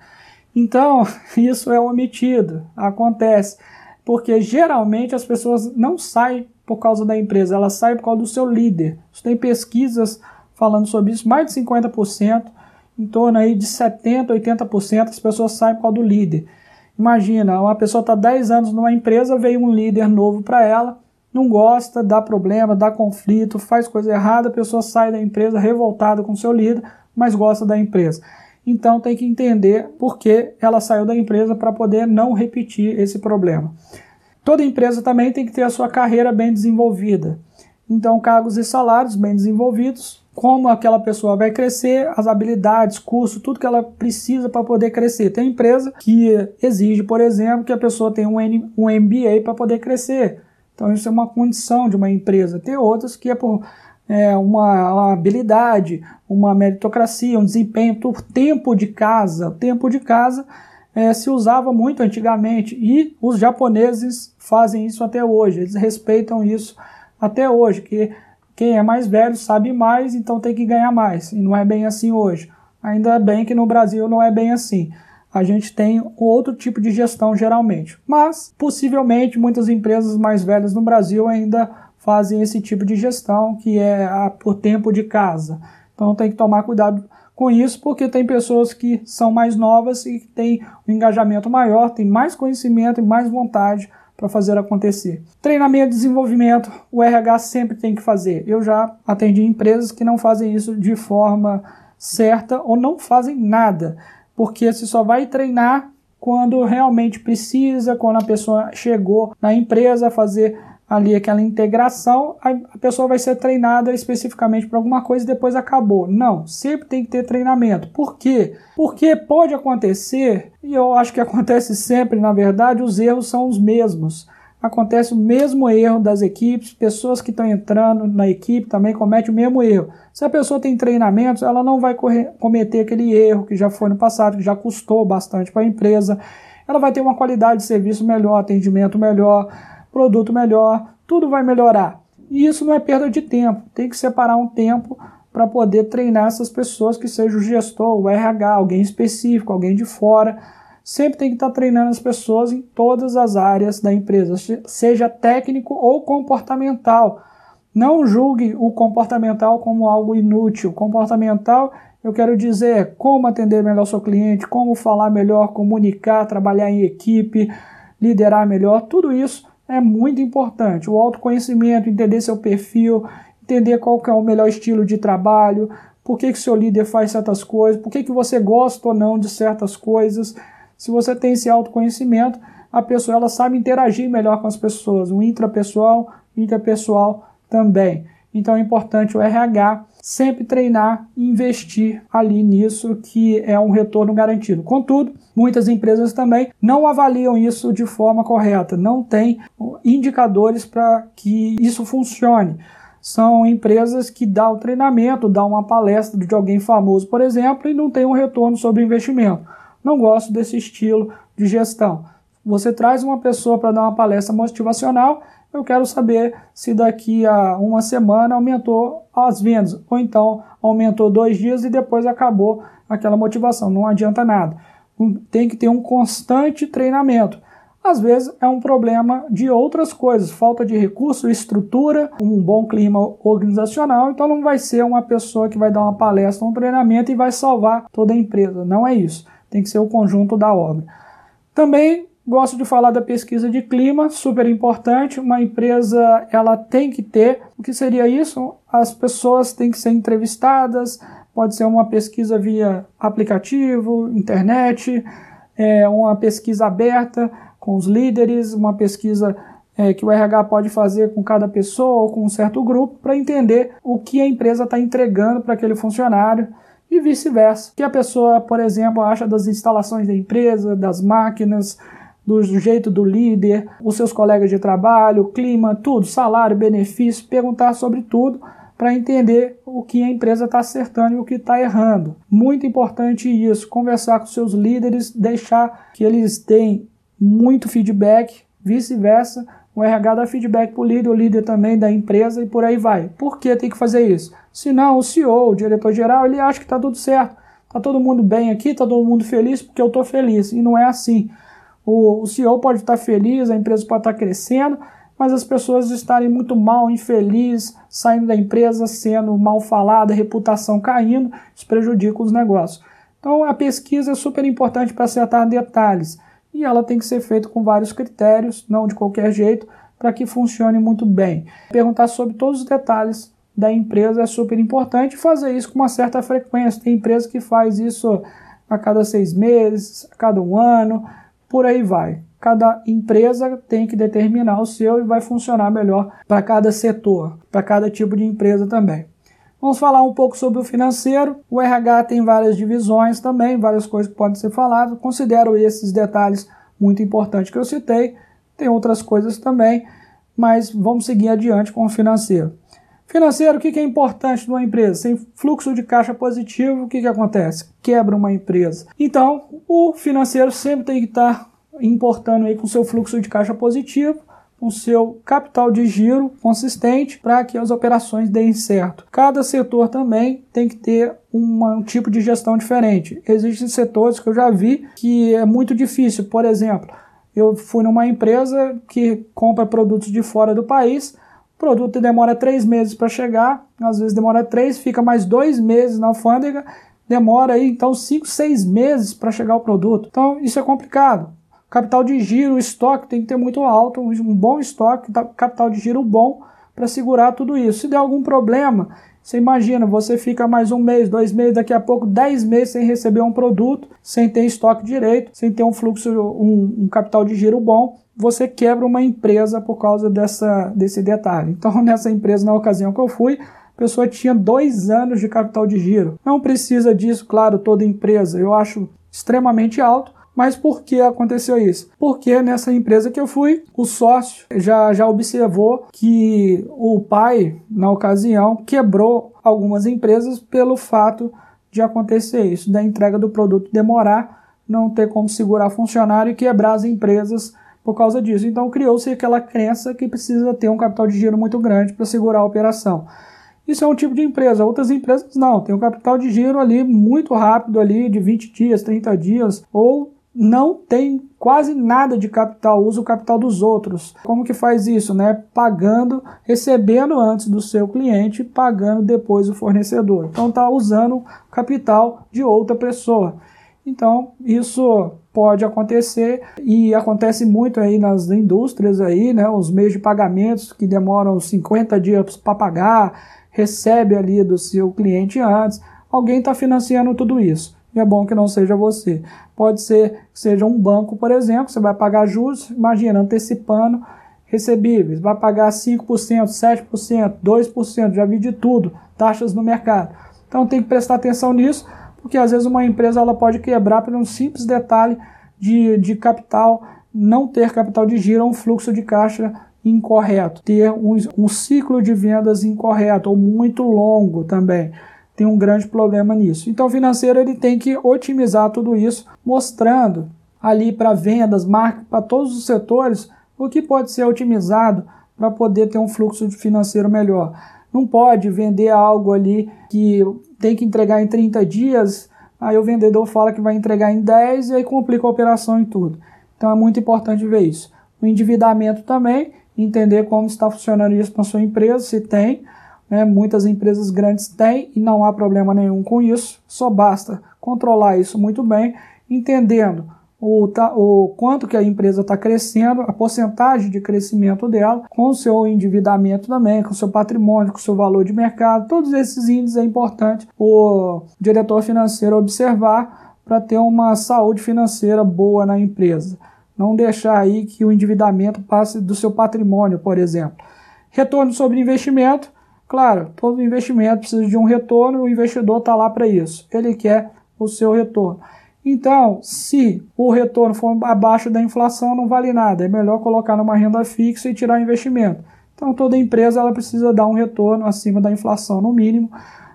Então, isso é omitido, acontece porque geralmente as pessoas não saem por causa da empresa, elas saem por causa do seu líder. Tem pesquisas falando sobre isso, mais de 50%, em torno aí de 70%, 80% as pessoas saem por causa do líder. Imagina, uma pessoa está 10 anos numa empresa, veio um líder novo para ela, não gosta, dá problema, dá conflito, faz coisa errada, a pessoa sai da empresa revoltada com seu líder, mas gosta da empresa. Então tem que entender por que ela saiu da empresa para poder não repetir esse problema. Toda empresa também tem que ter a sua carreira bem desenvolvida. Então, cargos e salários bem desenvolvidos, como aquela pessoa vai crescer, as habilidades, curso, tudo que ela precisa para poder crescer. Tem empresa que exige, por exemplo, que a pessoa tenha um, um MBA para poder crescer. Então, isso é uma condição de uma empresa. Tem outras que é por é, uma, uma, habilidade, uma meritocracia, um desempenho, o tempo de casa. O tempo de casa é, se usava muito antigamente e os japoneses fazem isso até hoje, eles respeitam isso até hoje, que quem é mais velho sabe mais, então tem que ganhar mais, e não é bem assim hoje. Ainda bem que no Brasil não é bem assim. A gente tem outro tipo de gestão geralmente, mas possivelmente muitas empresas mais velhas no Brasil ainda fazem esse tipo de gestão, que é a, por tempo de casa. Então tem que tomar cuidado com isso, porque tem pessoas que são mais novas e que têm um engajamento maior, têm mais conhecimento e mais vontade para fazer acontecer. Treinamento e desenvolvimento, o RH sempre tem que fazer. Eu já atendi empresas que não fazem isso de forma certa ou não fazem nada, porque se só vai treinar quando realmente precisa, quando a pessoa chegou na empresa fazer ali aquela integração, a pessoa vai ser treinada especificamente para alguma coisa e depois acabou. Não, sempre tem que ter treinamento. Por quê? Porque pode acontecer, e eu acho que acontece sempre, na verdade, os erros são os mesmos. Acontece o mesmo erro das equipes, pessoas que estão entrando na equipe também cometem o mesmo erro. Se a pessoa tem treinamentos, ela não vai correr, cometer aquele erro que já foi no passado, que já custou bastante para a empresa ela vai ter uma qualidade de serviço melhor, atendimento melhor, produto melhor, tudo vai melhorar. E isso não é perda de tempo, tem que separar um tempo para poder treinar essas pessoas que seja o gestor, o RH, alguém específico, alguém de fora. Sempre tem que estar tá treinando as pessoas em todas as áreas da empresa, seja técnico ou comportamental. Não julgue o comportamental como algo inútil. Comportamental, eu quero dizer, como atender melhor seu cliente, como falar melhor, comunicar, trabalhar em equipe, liderar melhor, tudo isso é muito importante. O autoconhecimento, entender seu perfil, entender qual que é o melhor estilo de trabalho, por que, que seu líder faz certas coisas, por que, que você gosta ou não de certas coisas. Se você tem esse autoconhecimento, a pessoa ela sabe interagir melhor com as pessoas, o intrapessoal, interpessoal também. Então é importante o RH sempre treinar e investir ali nisso que é um retorno garantido. Contudo, muitas empresas também não avaliam isso de forma correta, não tem indicadores para que isso funcione são empresas que dão o treinamento, dão uma palestra de alguém famoso, por exemplo, e não tem um retorno sobre investimento. Não gosto desse estilo de gestão. Você traz uma pessoa para dar uma palestra motivacional, eu quero saber se daqui a uma semana aumentou as vendas, ou então aumentou dois dias e depois acabou aquela motivação. Não adianta nada. Tem que ter um constante treinamento. Às vezes é um problema de outras coisas, falta de recurso, estrutura, um bom clima organizacional, então não vai ser uma pessoa que vai dar uma palestra, um treinamento e vai salvar toda a empresa. Não é isso. Tem que ser o conjunto da obra. Também gosto de falar da pesquisa de clima, super importante. Uma empresa ela tem que ter. O que seria isso? As pessoas têm que ser entrevistadas. Pode ser uma pesquisa via aplicativo, internet, é, uma pesquisa aberta com os líderes, uma pesquisa é, que o RH pode fazer com cada pessoa ou com um certo grupo para entender o que a empresa está entregando para aquele funcionário e vice-versa. O que a pessoa, por exemplo, acha das instalações da empresa, das máquinas, do jeito do líder, os seus colegas de trabalho, clima, tudo, salário, benefício, perguntar sobre tudo para entender o que a empresa está acertando e o que está errando. Muito importante isso, conversar com seus líderes, deixar que eles tenham muito feedback, vice-versa. O RH dá feedback para o líder, o líder também da empresa e por aí vai. Por que tem que fazer isso? Se não, o CEO, o diretor-geral, ele acha que está tudo certo. Está todo mundo bem aqui, está todo mundo feliz porque eu estou feliz. E não é assim. O, o CEO pode estar feliz, a empresa pode estar crescendo, mas as pessoas estarem muito mal, infelizes, saindo da empresa, sendo mal falada, reputação caindo, isso prejudica os negócios. Então a pesquisa é super importante para acertar detalhes e ela tem que ser feita com vários critérios, não de qualquer jeito, para que funcione muito bem. Perguntar sobre todos os detalhes da empresa é super importante fazer isso com uma certa frequência. Tem empresa que faz isso a cada seis meses, a cada um ano, por aí vai. Cada empresa tem que determinar o seu e vai funcionar melhor para cada setor, para cada tipo de empresa também. Vamos falar um pouco sobre o financeiro. O RH tem várias divisões também, várias coisas que podem ser faladas. Considero esses detalhes muito importantes que eu citei. Tem outras coisas também, mas vamos seguir adiante com o financeiro. Financeiro, o que é importante numa empresa? Sem fluxo de caixa positivo, o que, que acontece? Quebra uma empresa. Então, o financeiro sempre tem que estar importando aí com seu fluxo de caixa positivo o seu capital de giro consistente para que as operações deem certo. Cada setor também tem que ter um tipo de gestão diferente. Existem setores que eu já vi que é muito difícil. Por exemplo, eu fui numa empresa que compra produtos de fora do país. O produto demora três meses para chegar, às vezes demora três, fica mais dois meses na alfândega, demora aí então cinco, seis meses para chegar o produto. Então isso é complicado. Capital de giro, estoque tem que ter muito alto, um bom estoque, tá, capital de giro bom para segurar tudo isso. Se der algum problema, você imagina, você fica mais um mês, dois meses, daqui a pouco, dez meses sem receber um produto, sem ter estoque direito, sem ter um fluxo, um, um capital de giro bom, você quebra uma empresa por causa dessa, desse detalhe. Então, nessa empresa, na ocasião que eu fui, a pessoa tinha dois anos de capital de giro. Não precisa disso, claro, toda empresa. Eu acho extremamente alto, mas por que aconteceu isso? Porque nessa empresa que eu fui, o sócio já, já observou que o pai, na ocasião, quebrou algumas empresas pelo fato de acontecer isso, da entrega do produto demorar não ter como segurar funcionário e quebrar as empresas por causa disso. Então criou-se aquela crença que precisa ter um capital de giro muito grande para segurar a operação. Isso é um tipo de empresa. Outras empresas não, tem um capital de giro ali muito rápido ali de 20 dias, 30 dias ou não tem quase nada de capital, usa o capital dos outros. Como que faz isso, né? Pagando, recebendo antes do seu cliente, pagando depois o fornecedor. Então está usando capital de outra pessoa. Então, isso pode acontecer e acontece muito aí nas indústrias aí, né? Os meios de pagamentos que demoram 50 dias para pagar, recebe ali do seu cliente antes. Alguém está financiando tudo isso. E é bom que não seja você. Pode ser que seja um banco, por exemplo, você vai pagar juros, imagina, antecipando recebíveis, vai pagar 5%, 7%, 2%, já vi de tudo, taxas no mercado. Então tem que prestar atenção nisso porque às vezes uma empresa ela pode quebrar por um simples detalhe de, de capital, não ter capital de giro ou um fluxo de caixa incorreto, ter um, um ciclo de vendas incorreto ou muito longo também tem um grande problema nisso. Então, o financeiro ele tem que otimizar tudo isso, mostrando ali para vendas, marketing, para todos os setores, o que pode ser otimizado para poder ter um fluxo financeiro melhor. Não pode vender algo ali que tem que entregar em 30 dias, aí o vendedor fala que vai entregar em 10 e aí complica a operação e tudo. Então é muito importante ver isso. O endividamento também, entender como está funcionando isso na sua empresa, se tem. Né? Muitas empresas grandes têm e não há problema nenhum com isso, só basta controlar isso muito bem, entendendo o, o quanto que a empresa está crescendo, a porcentagem de crescimento dela, com o seu endividamento também, com o seu patrimônio, com o seu valor de mercado, todos esses índices é importante o diretor financeiro observar para ter uma saúde financeira boa na empresa. Não deixar aí que o endividamento passe do seu patrimônio, por exemplo. Retorno sobre investimento. Claro, todo investimento precisa de um retorno, o investidor está lá para isso. Ele quer o seu retorno. Então, se o retorno for abaixo da inflação, não vale nada. É melhor colocar numa renda fixa e tirar investimento. Então, toda empresa ela precisa dar um retorno acima da inflação, no mínimo,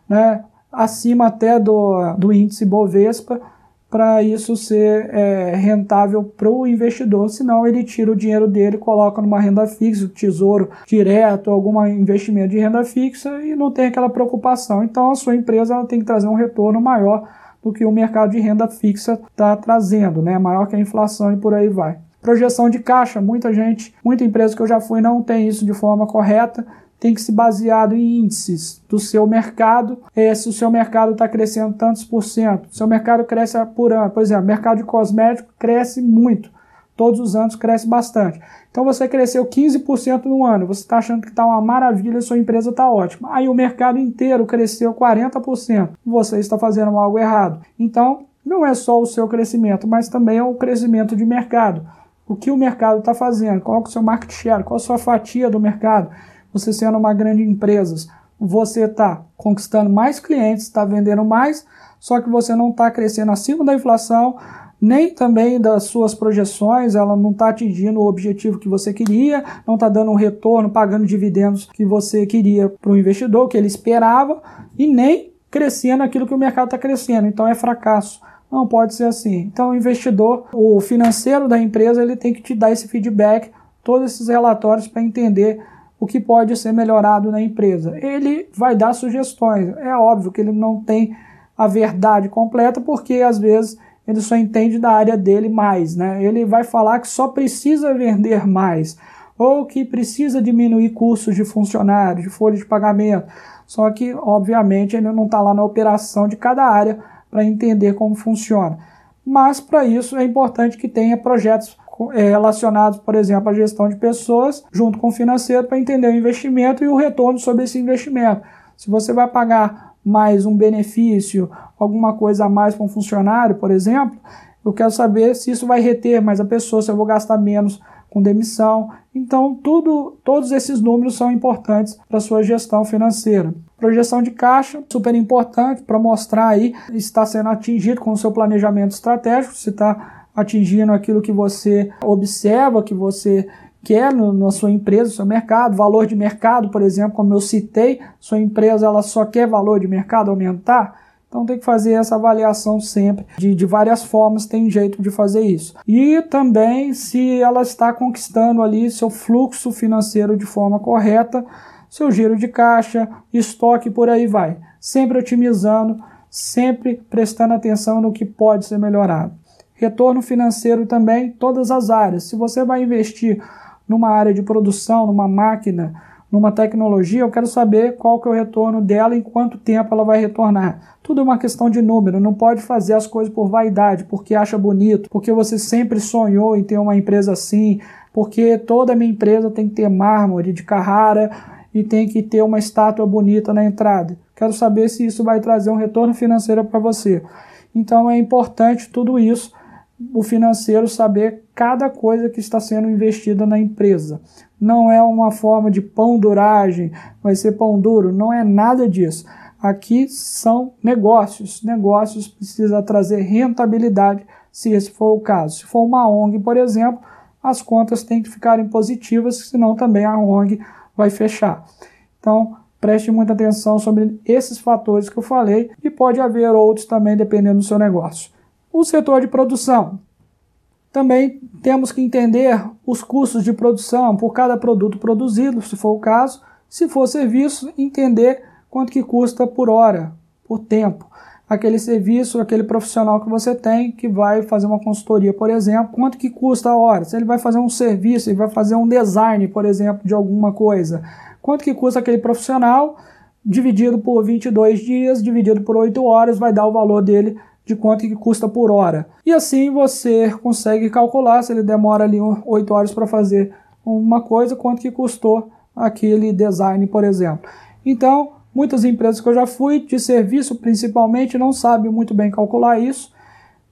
né? acima até do, do índice Bovespa, para isso ser é, rentável para o investidor. Senão, ele tira o dinheiro dele, coloca numa renda fixa, tesouro direto, algum investimento de renda fixa e não tem aquela preocupação. Então, a sua empresa tem que trazer um retorno maior do que o mercado de renda fixa está trazendo, né? maior que a inflação e por aí vai. Projeção de caixa, muita gente, muita empresa que eu já fui não tem isso de forma correta, tem que se baseado em índices do seu mercado. É, se o seu mercado está crescendo tantos por cento, seu mercado cresce por ano, por exemplo, mercado de cosmético cresce muito todos os anos cresce bastante. Então você cresceu 15% no ano, você está achando que está uma maravilha, sua empresa está ótima. Aí o mercado inteiro cresceu 40%, você está fazendo algo errado. Então não é só o seu crescimento, mas também é o crescimento de mercado. O que o mercado está fazendo? Qual é o seu market share? Qual a sua fatia do mercado? Você sendo uma grande empresa, você está conquistando mais clientes, está vendendo mais, só que você não está crescendo acima da inflação, nem também das suas projeções, ela não está atingindo o objetivo que você queria, não está dando um retorno, pagando dividendos que você queria para o investidor, que ele esperava, e nem crescendo aquilo que o mercado está crescendo. Então é fracasso. Não pode ser assim. Então o investidor, o financeiro da empresa, ele tem que te dar esse feedback, todos esses relatórios para entender o que pode ser melhorado na empresa. Ele vai dar sugestões. É óbvio que ele não tem a verdade completa, porque às vezes ele só entende da área dele mais, né? Ele vai falar que só precisa vender mais ou que precisa diminuir custos de funcionários, de folha de pagamento. Só que, obviamente, ele não está lá na operação de cada área para entender como funciona. Mas, para isso, é importante que tenha projetos é, relacionados, por exemplo, à gestão de pessoas, junto com o financeiro, para entender o investimento e o retorno sobre esse investimento. Se você vai pagar mais um benefício, alguma coisa a mais para um funcionário, por exemplo, eu quero saber se isso vai reter mais a pessoa, se eu vou gastar menos com demissão. Então, tudo, todos esses números são importantes para a sua gestão financeira. Projeção de caixa, super importante para mostrar aí se está sendo atingido com o seu planejamento estratégico, se está atingindo aquilo que você observa, que você quer no, na sua empresa, no seu mercado, valor de mercado, por exemplo, como eu citei, sua empresa ela só quer valor de mercado aumentar, Então tem que fazer essa avaliação sempre, de, de várias formas tem jeito de fazer isso. E também se ela está conquistando ali seu fluxo financeiro de forma correta, seu giro de caixa, estoque por aí vai. Sempre otimizando, sempre prestando atenção no que pode ser melhorado. Retorno financeiro também, todas as áreas. Se você vai investir numa área de produção, numa máquina, numa tecnologia, eu quero saber qual que é o retorno dela, em quanto tempo ela vai retornar. Tudo é uma questão de número, não pode fazer as coisas por vaidade, porque acha bonito, porque você sempre sonhou em ter uma empresa assim, porque toda minha empresa tem que ter mármore de Carrara e tem que ter uma estátua bonita na entrada. Quero saber se isso vai trazer um retorno financeiro para você. Então é importante tudo isso, o financeiro saber cada coisa que está sendo investida na empresa não é uma forma de pão duragem, vai ser pão duro, não é nada disso. Aqui são negócios. Negócios precisa trazer rentabilidade, se esse for o caso. Se for uma ONG, por exemplo, as contas têm que ficarem positivas, senão também a ONG vai fechar. Então, preste muita atenção sobre esses fatores que eu falei e pode haver outros também dependendo do seu negócio. O setor de produção. Também temos que entender os custos de produção por cada produto produzido, se for o caso. Se for serviço, entender quanto que custa por hora, por tempo. Aquele serviço, aquele profissional que você tem que vai fazer uma consultoria, por exemplo, quanto que custa a hora? Se ele vai fazer um serviço, ele vai fazer um design, por exemplo, de alguma coisa. Quanto que custa aquele profissional? Dividido por 22 dias, dividido por 8 horas, vai dar o valor dele de quanto que custa por hora. E assim você consegue calcular se ele demora ali 8 horas para fazer uma coisa, quanto que custou aquele design, por exemplo. Então, muitas empresas que eu já fui, de serviço principalmente, não sabem muito bem calcular isso.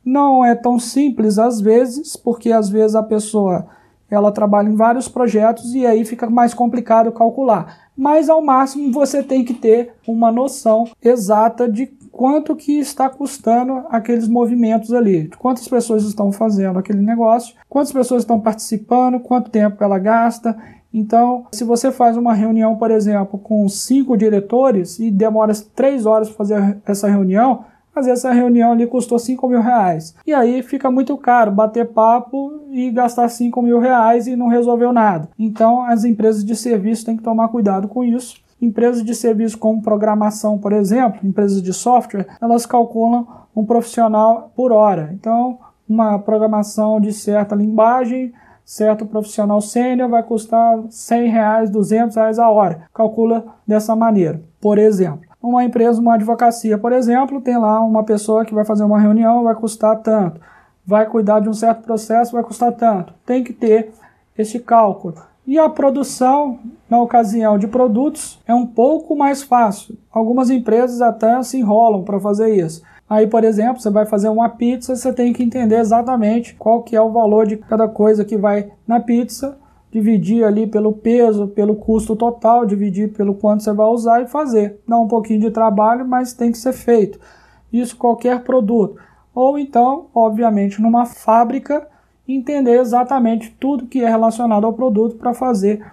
Não é tão simples às vezes, porque às vezes a pessoa ela trabalha em vários projetos e aí fica mais complicado calcular. Mas ao máximo você tem que ter uma noção exata de quanto que está custando aqueles movimentos ali, quantas pessoas estão fazendo aquele negócio, quantas pessoas estão participando, quanto tempo ela gasta. Então, se você faz uma reunião, por exemplo, com cinco diretores e demora três horas para fazer essa reunião, às vezes essa reunião ali custou 5 mil reais. E aí fica muito caro bater papo e gastar 5 mil reais e não resolveu nada. Então as empresas de serviço têm que tomar cuidado com isso Empresas de serviço como programação, por exemplo, empresas de software, elas calculam um profissional por hora. Então, uma programação de certa linguagem, certo profissional sênior vai custar 100 reais, 200 reais a hora. Calcula dessa maneira. Por exemplo, uma empresa, uma advocacia, por exemplo, tem lá uma pessoa que vai fazer uma reunião, vai custar tanto. Vai cuidar de um certo processo, vai custar tanto. Tem que ter esse cálculo. E a produção, na ocasião de produtos, é um pouco mais fácil. Algumas empresas até se enrolam para fazer isso. Aí, por exemplo, você vai fazer uma pizza, você tem que entender exatamente qual que é o valor de cada coisa que vai na pizza, dividir ali pelo peso, pelo custo total, dividir pelo quanto você vai usar e fazer. Dá um pouquinho de trabalho, mas tem que ser feito. Isso qualquer produto. Ou então, obviamente, numa fábrica entender exatamente tudo que é relacionado ao produto para fazer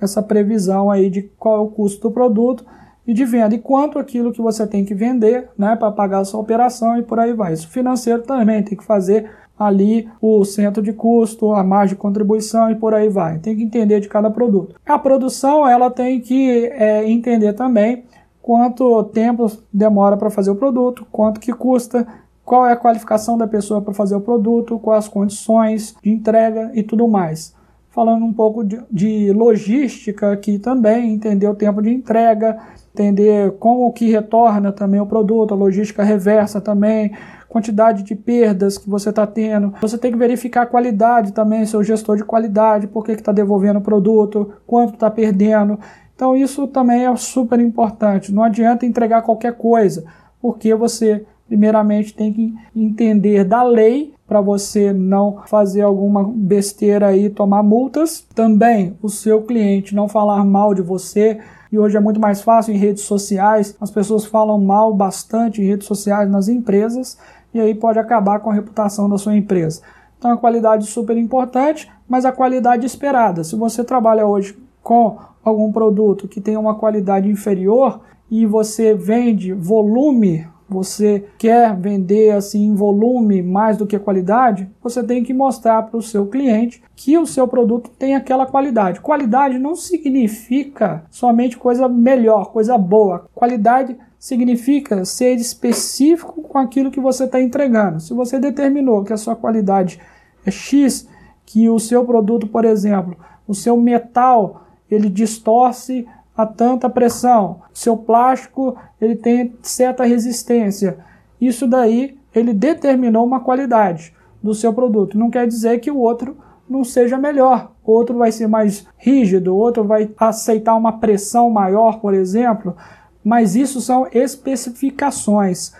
essa previsão aí de qual é o custo do produto e de venda e quanto aquilo que você tem que vender, né, para pagar a sua operação e por aí vai. Isso financeiro também tem que fazer ali o centro de custo, a margem de contribuição e por aí vai. Tem que entender de cada produto. A produção ela tem que é, entender também quanto tempo demora para fazer o produto, quanto que custa, qual é a qualificação da pessoa para fazer o produto, quais as condições de entrega e tudo mais. Falando um pouco de, de, logística aqui também, entender o tempo de entrega, entender como que retorna também o produto, a logística reversa também, quantidade de perdas que você está tendo. Você tem que verificar a qualidade também, seu gestor de qualidade, por que está devolvendo o produto, quanto está perdendo. Então isso também é super importante. Não adianta entregar qualquer coisa, porque você primeiramente tem que entender da lei para você não fazer alguma besteira aí, tomar multas. Também o seu cliente não falar mal de você. E hoje é muito mais fácil em redes sociais. As pessoas falam mal bastante em redes sociais nas empresas e aí pode acabar com a reputação da sua empresa. Então a qualidade é super importante, mas a qualidade esperada. Se você trabalha hoje com algum produto que tem uma qualidade inferior e você vende volume você quer vender assim em volume mais do que qualidade, você tem que mostrar para o seu cliente que o seu produto tem aquela qualidade. Qualidade não significa somente coisa melhor, coisa boa. Qualidade significa ser específico com aquilo que você está entregando. Se você determinou que a sua qualidade é X, que o seu produto, por exemplo, o seu metal, ele distorce a tanta pressão, seu plástico ele tem certa resistência. Isso daí ele determinou uma qualidade do seu produto. Não quer dizer que o outro não seja melhor. Outro vai ser mais rígido, outro vai aceitar uma pressão maior, por exemplo. Mas isso são especificações.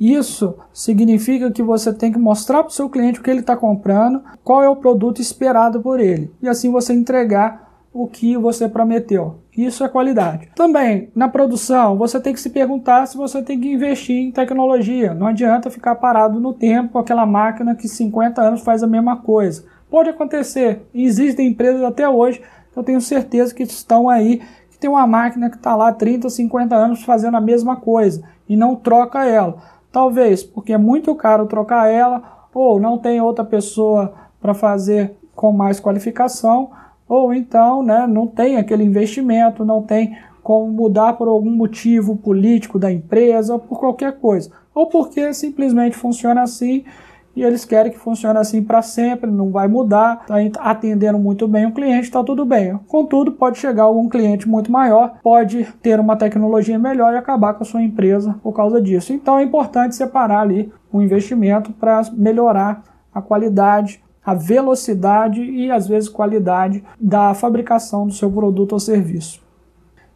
Isso significa que você tem que mostrar para o seu cliente o que ele está comprando, qual é o produto esperado por ele, e assim você entregar o que você prometeu. Isso é qualidade. Também, na produção, você tem que se perguntar se você tem que investir em tecnologia. Não adianta ficar parado no tempo com aquela máquina que 50 anos faz a mesma coisa. Pode acontecer. Existem empresas até hoje, eu tenho certeza que estão aí, que tem uma máquina que está lá 30, 50 anos fazendo a mesma coisa e não troca ela. Talvez porque é muito caro trocar ela, ou não tem outra pessoa para fazer com mais qualificação, ou então né, não tem aquele investimento, não tem como mudar por algum motivo político da empresa, ou por qualquer coisa, ou porque simplesmente funciona assim e eles querem que funcione assim para sempre, não vai mudar, está atendendo muito bem o cliente, está tudo bem. Contudo, pode chegar algum cliente muito maior, pode ter uma tecnologia melhor e acabar com a sua empresa por causa disso. Então é importante separar ali o investimento para melhorar a qualidade a velocidade e às vezes qualidade da fabricação do seu produto ou serviço.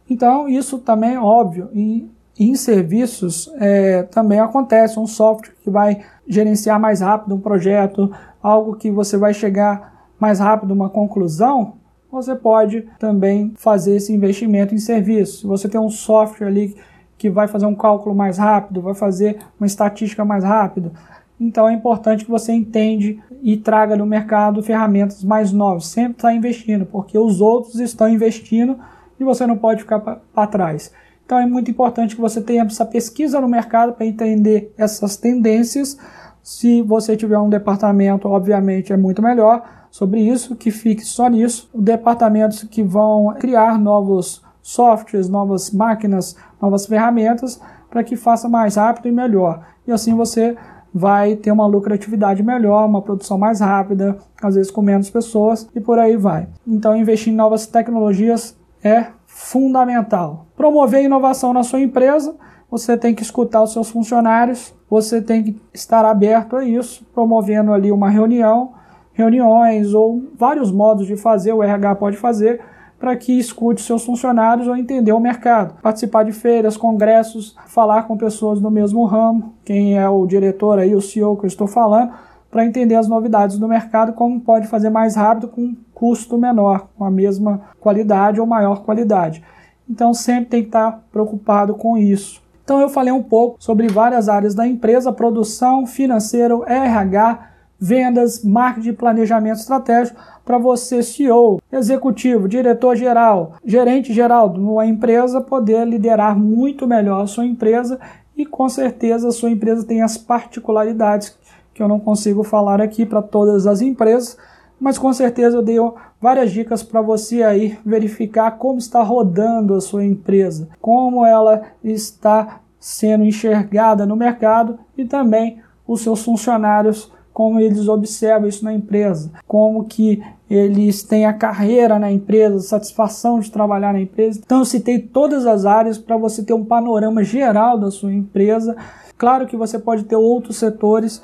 Então, isso também é óbvio. E em serviços é, também acontece um software que vai gerenciar mais rápido um projeto, algo que você vai chegar mais rápido uma conclusão, você pode também fazer esse investimento em serviço. Se você tem um software ali que vai fazer um cálculo mais rápido, vai fazer uma estatística mais rápido, então é importante que você entende e traga no mercado ferramentas mais novas. Sempre está investindo, porque os outros estão investindo e você não pode ficar para trás. Então é muito importante que você tenha essa pesquisa no mercado para entender essas tendências. Se você tiver um departamento, obviamente é muito melhor sobre isso, que fique só nisso. Departamentos que vão criar novos softwares, novas máquinas, novas ferramentas para que faça mais rápido e melhor. E assim você vai ter uma lucratividade melhor, uma produção mais rápida, às vezes com menos pessoas e por aí vai. Então, investir em novas tecnologias é fundamental. Promover inovação na sua empresa, você tem que escutar os seus funcionários, você tem que estar aberto a isso, promovendo ali uma reunião, reuniões ou vários modos de fazer, o RH pode fazer para que escute seus funcionários ou entender o mercado, participar de feiras, congressos, falar com pessoas do mesmo ramo, quem é o diretor aí, o CEO que eu estou falando, para entender as novidades do mercado, como pode fazer mais rápido com custo menor, com a mesma qualidade ou maior qualidade. Então sempre tem que estar preocupado com isso. Então eu falei um pouco sobre várias áreas da empresa, produção, financeiro, RH, vendas, marketing e planejamento estratégico para você, CEO, executivo, diretor geral, gerente geral de uma empresa, poder liderar muito melhor a sua empresa e com certeza a sua empresa tem as particularidades que eu não consigo falar aqui para todas as empresas, mas com certeza eu dei várias dicas para você aí verificar como está rodando a sua empresa, como ela está sendo enxergada no mercado e também os seus funcionários como eles observam isso na empresa, como que eles têm a carreira na empresa, satisfação de trabalhar na empresa. Então eu citei todas as áreas para você ter um panorama geral da sua empresa. Claro que você pode ter outros setores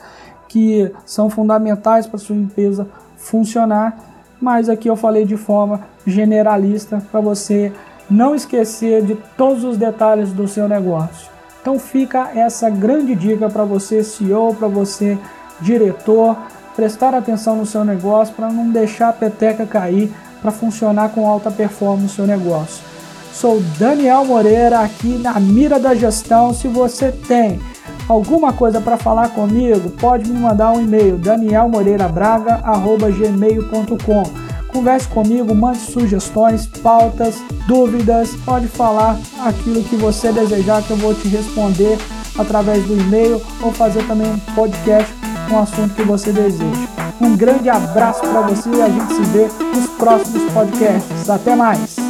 que são fundamentais para sua empresa funcionar, mas aqui eu falei de forma generalista para você não esquecer de todos os detalhes do seu negócio. Então fica essa grande dica para você CEO, para você diretor, prestar atenção no seu negócio para não deixar a peteca cair para funcionar com alta performance no seu negócio. Sou Daniel Moreira aqui na Mira da Gestão. Se você tem alguma coisa para falar comigo, pode me mandar um e-mail danielmoreirabraga@gmail.com. Converse comigo, mande sugestões, pautas, dúvidas, pode falar aquilo que você desejar que eu vou te responder através do e-mail ou fazer também um podcast com o assunto que você deseja. Um grande abraço para você e a gente se vê nos próximos podcasts. Até mais!